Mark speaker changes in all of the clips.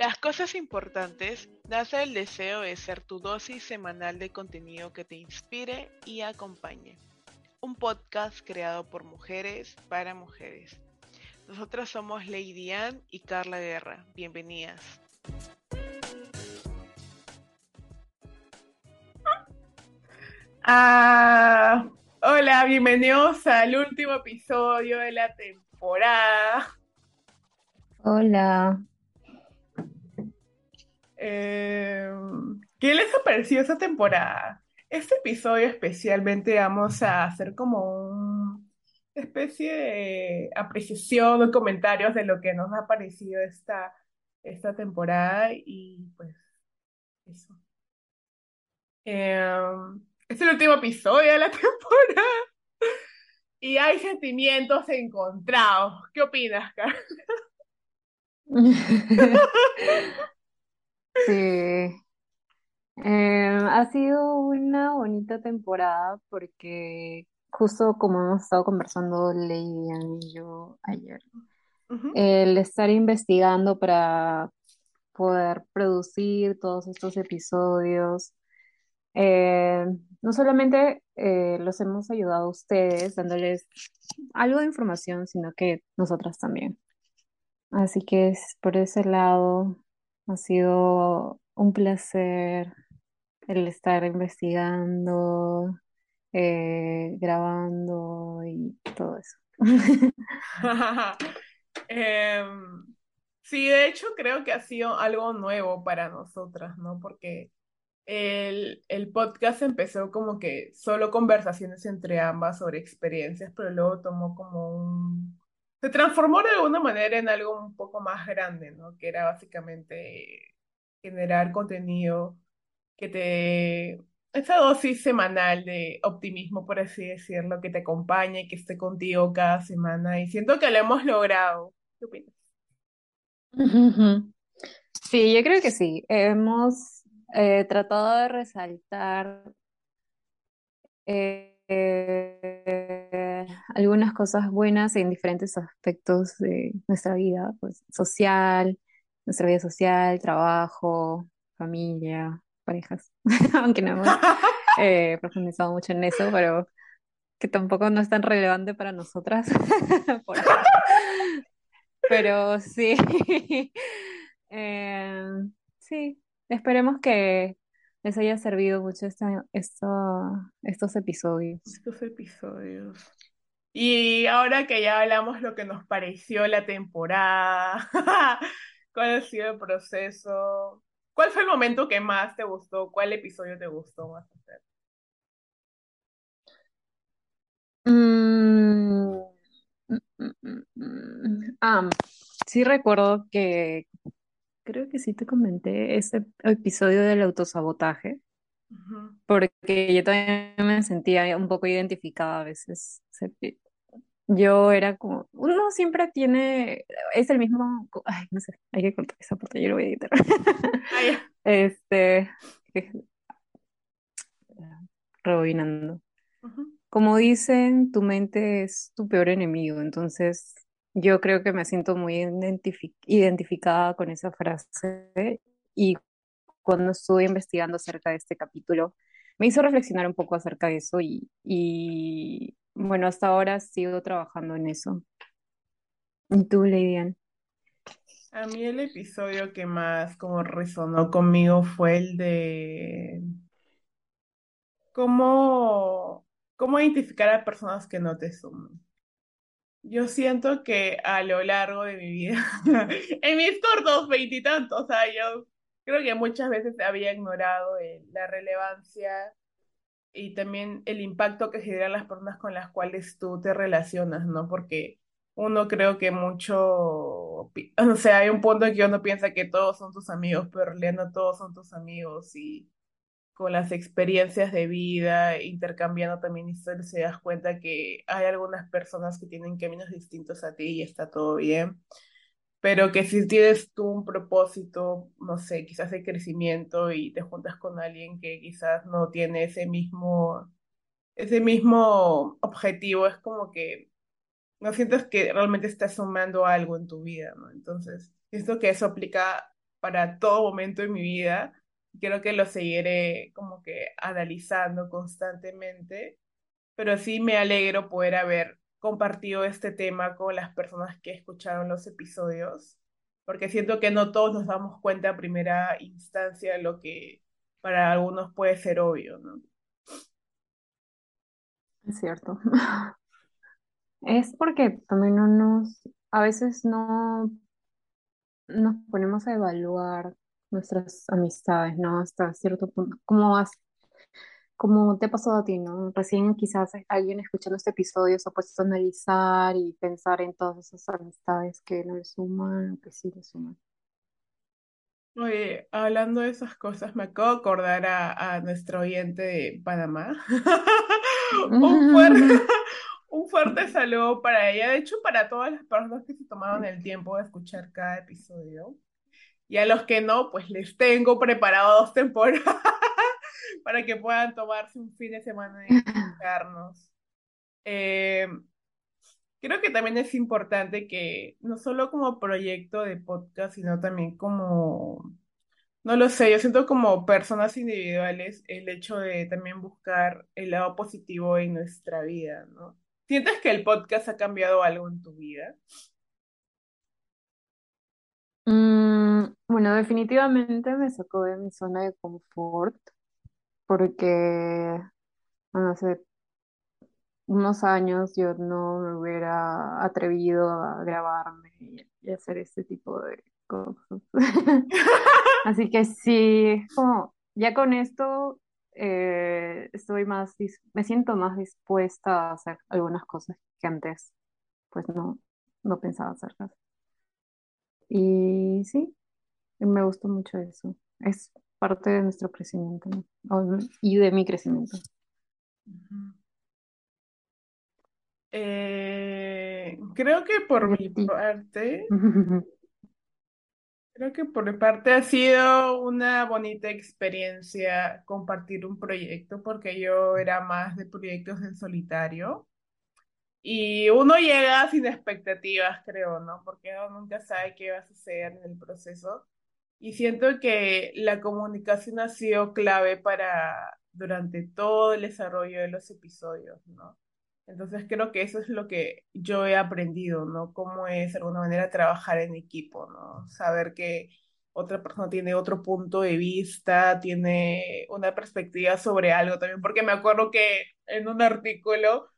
Speaker 1: Las cosas importantes nace el deseo de ser tu dosis semanal de contenido que te inspire y acompañe. Un podcast creado por mujeres para mujeres. Nosotras somos Lady Ann y Carla Guerra. Bienvenidas. Ah, hola, bienvenidos al último episodio de la temporada.
Speaker 2: Hola.
Speaker 1: Eh, ¿qué les ha parecido esta temporada? Este episodio especialmente vamos a hacer como una especie de apreciación o comentarios de lo que nos ha parecido esta, esta temporada y pues eso. Eh, es el último episodio de la temporada y hay sentimientos encontrados. ¿Qué opinas, Carla?
Speaker 2: Sí, Em, ha sido una bonita temporada porque justo como hemos estado conversando Lady y yo ayer,
Speaker 1: Ujú.
Speaker 2: el estar investigando para poder producir todos estos episodios, eh, no solamente eh, los hemos ayudado a ustedes dándoles algo de información, sino que nosotras también. Así que es, por ese lado ha sido un placer el estar investigando, eh, grabando y todo eso.
Speaker 1: Em, sí, de hecho creo que ha sido algo nuevo para nosotras, ¿no? Porque el, el podcast empezó como que solo conversaciones entre ambas sobre experiencias, pero luego tomó como un... Se transformó de alguna manera en algo un poco más grande, ¿no? Que era básicamente generar contenido que te... Esa dosis semanal de optimismo, por así decirlo, que te acompañe, que esté contigo cada semana. Y siento que lo hemos logrado. ¿Qué opinas?
Speaker 2: Sí, yo creo que sí. Hemos eh, tratado de resaltar eh, eh, algunas cosas buenas en diferentes aspectos de nuestra vida, pues social, nuestra vida social, trabajo, familia, parejas, aunque no hemos eh, profundizado mucho en eso, pero que tampoco no es tan relevante para nosotras. Pero sí, Eh, sí, esperemos que les haya servido mucho esta, esto- estos episodios.
Speaker 1: Estos episodios. Y ahora que ya hablamos lo que nos pareció la temporada, cuál ha sido el proceso, cuál fue el momento que más te gustó, cuál episodio te gustó más hacer.
Speaker 2: Mm, mm, mm, sí recuerdo que creo que sí te comenté ese episodio del autosabotaje. Porque yo también me sentía un poco identificada a veces. Yo era como, uno siempre tiene, es el mismo, ay, no sé, hay que cortar esa parte, yo lo voy a editar.
Speaker 1: Ah.
Speaker 2: Este, rebobinando. Como dicen, tu mente es tu peor enemigo, entonces yo creo que me siento muy identifi- identificada con esa frase y cuando estuve investigando acerca de este capítulo, me hizo reflexionar un poco acerca de eso y, y bueno, hasta ahora sigo trabajando en eso. ¿Y tú, Leidian?
Speaker 1: A mí el episodio que más como resonó conmigo fue el de cómo, cómo identificar a personas que no te suman. Yo siento que a lo largo de mi vida, en mis cortos veintitantos años, creo que muchas veces había ignorado eh, la relevancia y también el impacto que generan las personas con las cuales tú te relacionas, ¿no? Porque uno creo que mucho, o sea, hay un punto en que uno piensa que todos son tus amigos, pero en no todos son tus amigos y con las experiencias de vida, intercambiando también historias, se das cuenta que hay algunas personas que tienen caminos distintos a ti y está todo bien, pero que si tienes tú un propósito, no sé, quizás de crecimiento y te juntas con alguien que quizás no tiene ese mismo, ese mismo objetivo, es como que no sientes que realmente estás sumando algo en tu vida, ¿no? Entonces, siento que eso aplica para todo momento de mi vida. Creo que lo seguiré como que analizando constantemente, pero sí me alegro poder haber compartido este tema con las personas que escucharon los episodios, porque siento que no todos nos damos cuenta a primera instancia de lo que para algunos puede ser obvio, ¿no?
Speaker 2: Es cierto. Es porque también no nos, a veces no nos ponemos a evaluar nuestras amistades, ¿no? Hasta cierto punto. ¿Cómo cómo te ha pasado a ti, ¿no? Recién quizás alguien escuchando este episodio se ha puesto a analizar y pensar en todas esas amistades que no le suman o que sí le suman.
Speaker 1: Oye, hablando de esas cosas, me acabo de acordar a, a nuestro oyente de Panamá. Un fuerte, un fuerte saludo para ella, de hecho para todas las personas que se tomaron el tiempo de escuchar cada episodio. Y a los que no, pues les tengo preparado dos temporadas para que puedan tomarse un fin de semana y escucharnos. Eh, creo que también es importante que no solo como proyecto de podcast, sino también como, no lo sé, yo siento como personas individuales el hecho de también buscar el lado positivo en nuestra vida, ¿no? ¿Sientes que el podcast ha cambiado algo en tu vida?
Speaker 2: Mm, bueno, definitivamente me sacó de mi zona de confort porque, hace unos años yo no me hubiera atrevido a grabarme y, y hacer este tipo de cosas. Así que sí, como ya con esto eh, estoy más, me siento más dispuesta a hacer algunas cosas que antes pues no, no pensaba hacerlas. Y sí, me gustó mucho eso. Es parte de nuestro crecimiento, y de mi crecimiento.
Speaker 1: Eh, creo que por mi parte, creo que por mi parte ha sido una bonita experiencia compartir un proyecto porque yo era más de proyectos en solitario. Y uno llega sin expectativas, creo, ¿no? Porque uno nunca sabe qué va a suceder en el proceso. Y siento que la comunicación ha sido clave para durante todo el desarrollo de los episodios, ¿no? Entonces creo que eso es lo que yo he aprendido, ¿no? Cómo es de alguna manera trabajar en equipo, ¿no? Saber que otra persona tiene otro punto de vista, tiene una perspectiva sobre algo también, porque me acuerdo que en un artículo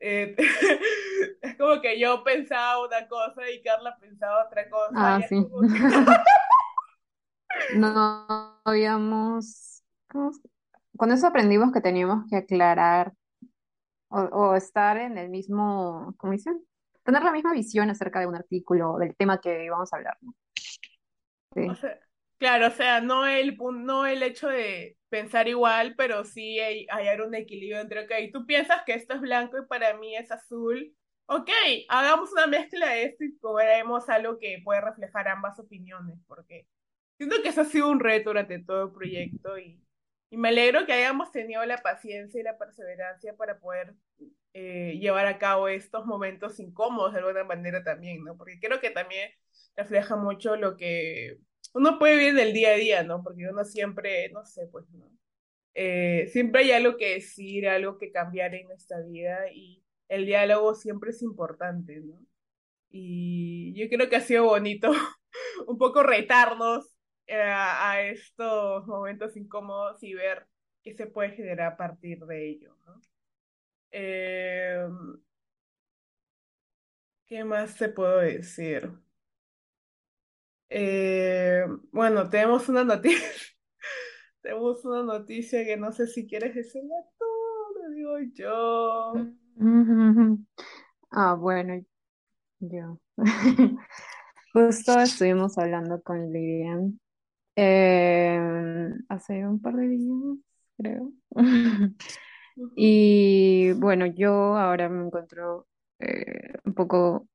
Speaker 1: eh, es como que yo pensaba una cosa y Carla pensaba otra cosa, y
Speaker 2: Ah,
Speaker 1: es
Speaker 2: sí.
Speaker 1: como que
Speaker 2: No habíamos, ¿cómo se- Cuando eso aprendimos que teníamos que aclarar o, estar en el mismo, ¿cómo dicen? Tener la misma visión acerca de un artículo, del tema que íbamos a hablar, ¿no? Sí.
Speaker 1: claro, o sea, no el, no el hecho de pensar igual, pero sí hallar un equilibrio entre, ok, tú piensas que esto es blanco y para mí es azul. Ok, hagamos una mezcla de esto y veremos algo que puede reflejar ambas opiniones, porque siento que eso ha sido un reto durante todo el proyecto y, y me alegro que hayamos tenido la paciencia y la perseverancia para poder eh, llevar a cabo estos momentos incómodos de alguna manera también, ¿no? Porque creo que también refleja mucho lo que uno puede vivir del día a día, ¿no? Porque uno siempre, no sé, pues, ¿no? Eh, siempre hay algo que decir, algo que cambiar en nuestra vida y el diálogo siempre es importante, ¿no? Y yo creo que ha sido bonito un poco retarnos eh, a estos momentos incómodos y ver qué se puede generar a partir de ello, ¿no? Eh, ¿qué más te puedo decir? Eh, bueno, tenemos una noticia, tenemos una noticia que no sé si quieres decirla tú, lo digo yo.
Speaker 2: Ah, bueno, yo. Justo estuvimos hablando con Lilian eh, hace un par de días, creo. Y bueno, yo ahora me encuentro eh, un poco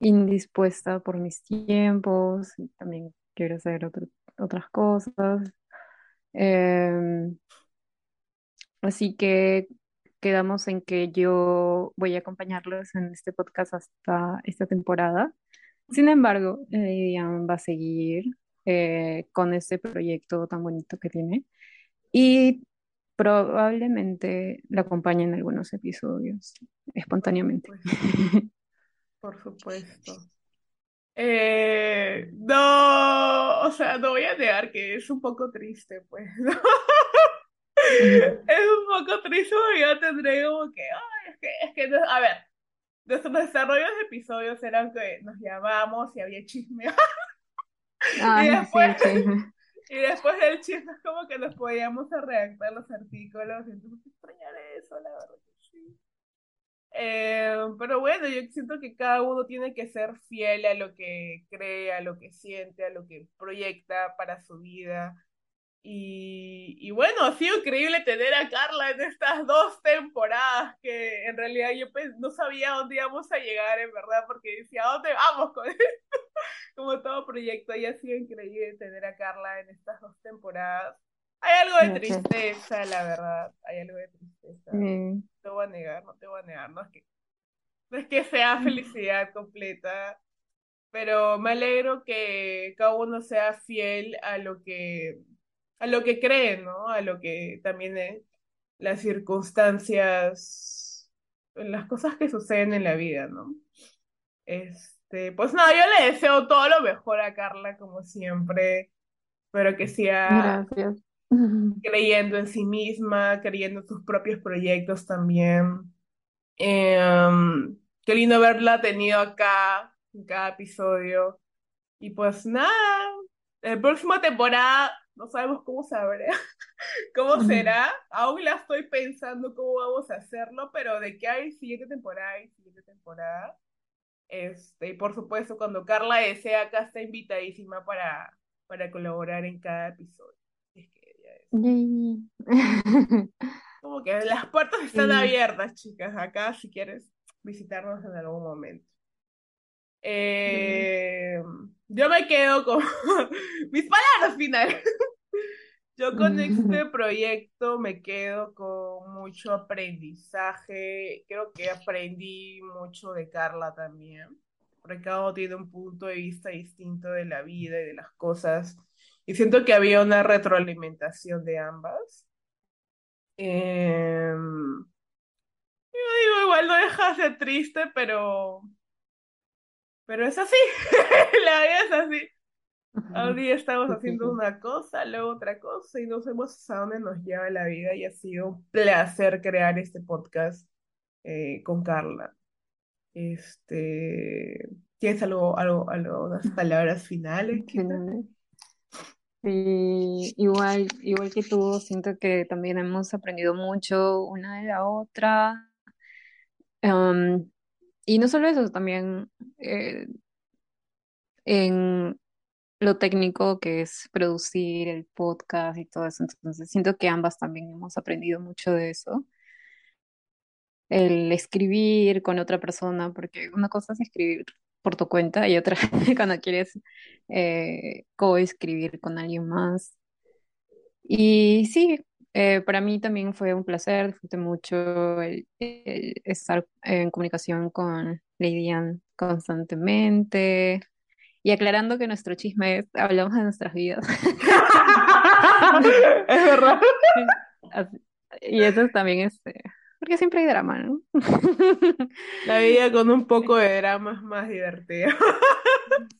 Speaker 2: indispuesta por mis tiempos y también quiero hacer otro- otras cosas. Em, así que quedamos en que yo voy a acompañarlos en este podcast hasta esta temporada. Sin embargo, Lidian va a seguir eh, con ese proyecto tan bonito que tiene y probablemente la acompañe en algunos episodios espontáneamente.
Speaker 1: Por supuesto. Eh, no, o sea, no voy a negar que es un poco triste, pues. Es un poco triste porque yo tendré como que, ay, es que, es que, no- a ver, nuestros desarrollos de episodios eran que nos llamamos y había chisme. Y
Speaker 2: Ay, sí,
Speaker 1: después,
Speaker 2: chisme.
Speaker 1: y después del chisme es como que nos podíamos redactar los artículos. Y entonces extrañar eso, la verdad que sí. Eh, pero bueno, yo siento que cada uno tiene que ser fiel a lo que cree, a lo que siente, a lo que proyecta para su vida. Y, y bueno, ha sido increíble tener a Carla en estas dos temporadas que en realidad yo pues, no sabía dónde íbamos a llegar, en verdad, porque decía, ¿a dónde vamos con esto? Como todo proyecto, y ha sido increíble tener a Carla en estas dos temporadas. Hay algo de tristeza, la verdad, hay algo de tristeza. No te voy a negar, no te voy a negar, no es que, no es que sea felicidad completa, pero me alegro que cada uno sea fiel a lo que, a lo que cree, ¿no? A lo que también eh, las circunstancias, las cosas que suceden en la vida, ¿no? Este, pues nada, yo le deseo todo lo mejor a Carla, como siempre, pero que
Speaker 2: gracias.
Speaker 1: creyendo en sí misma, creyendo en sus propios proyectos también. Em, qué lindo verla tenido acá en cada episodio. Y pues nada, la próxima temporada no sabemos cómo sabrá, cómo será. Aún la estoy pensando cómo vamos a hacerlo, pero de que hay siguiente temporada hay siguiente temporada. Este, y por supuesto, cuando Carla desea, acá está invitadísima para, para colaborar en cada episodio. Es que ella es. Como que las puertas están abiertas, chicas, acá si quieres visitarnos en algún momento. Eh, yo me quedo con mis palabras finales. Yo con este proyecto me quedo con mucho aprendizaje. Creo que aprendí mucho de Carla también, porque cada uno tiene un punto de vista distinto de la vida y de las cosas. Y siento que había una retroalimentación de ambas. Eh, digo, igual no deja de ser triste, pero, pero es así. La vida es así. Un día estamos haciendo una cosa, luego otra cosa, y no sabemos a dónde nos lleva la vida. Y ha sido un placer crear este podcast eh, con Carla. Este, ¿tienes algo, algo, algo, unas palabras finales.
Speaker 2: Sí, igual, igual que tú, siento que también hemos aprendido mucho una de la otra. Am, y no solo eso, también eh, en lo técnico que es producir el podcast y todo eso. Entonces, siento que ambas también hemos aprendido mucho de eso. El escribir con otra persona, porque una cosa es escribir por tu cuenta y otra cuando quieres eh, coescribir con alguien más. Y sí, eh, para mí también fue un placer, disfruté mucho el, el estar en comunicación con Lady Anne constantemente y aclarando que nuestro chisme es, hablamos de nuestras vidas.
Speaker 1: Es verdad.
Speaker 2: Y eso también es, eh, porque siempre hay drama, ¿no?
Speaker 1: La vida con un poco de drama es más divertida.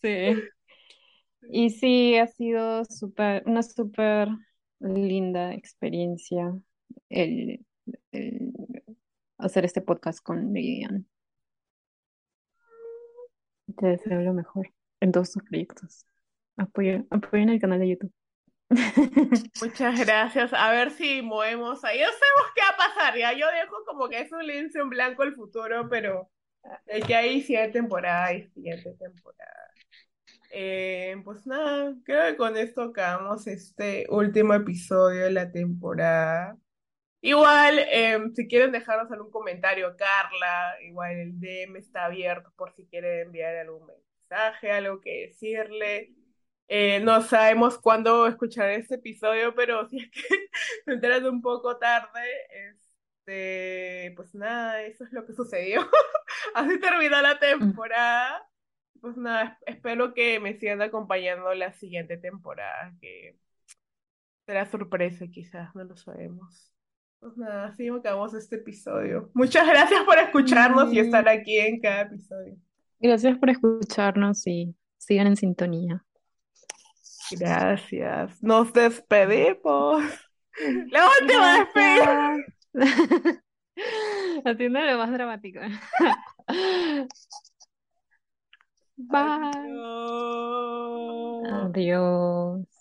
Speaker 2: Sí. Y sí, ha sido súper, una súper linda experiencia el, hacer este podcast con Lilian. Te deseo lo mejor en todos tus proyectos. Apoyen, apoyen el canal de YouTube.
Speaker 1: Muchas gracias. A ver si movemos ahí. No sabemos qué va a pasar, ya. Yo dejo como que es un lienzo en blanco el futuro, pero el que hay siguiente temporada y siguiente temporada. Eh, pues nada, creo que con esto acabamos este último episodio de la temporada. Igual, eh, si quieren dejarnos algún comentario, Carla, igual el DM está abierto por si quieren enviar algún mensaje, algo que decirle. Eh, no sabemos cuándo escuchar este episodio, pero si es que se enteran un poco tarde, este, pues nada, eso es lo que sucedió. Así terminó la temporada. Pues nada, espero que me sigan acompañando la siguiente temporada, que será sorpresa quizás, no lo sabemos. Pues nada, así acabamos este episodio. Muchas gracias por escucharnos y estar aquí en cada episodio.
Speaker 2: Gracias por escucharnos y sigan en sintonía.
Speaker 1: Gracias. Nos despedimos. La última despedida.
Speaker 2: Haciendo lo más dramático. Bye.
Speaker 1: Adiós.
Speaker 2: Adiós.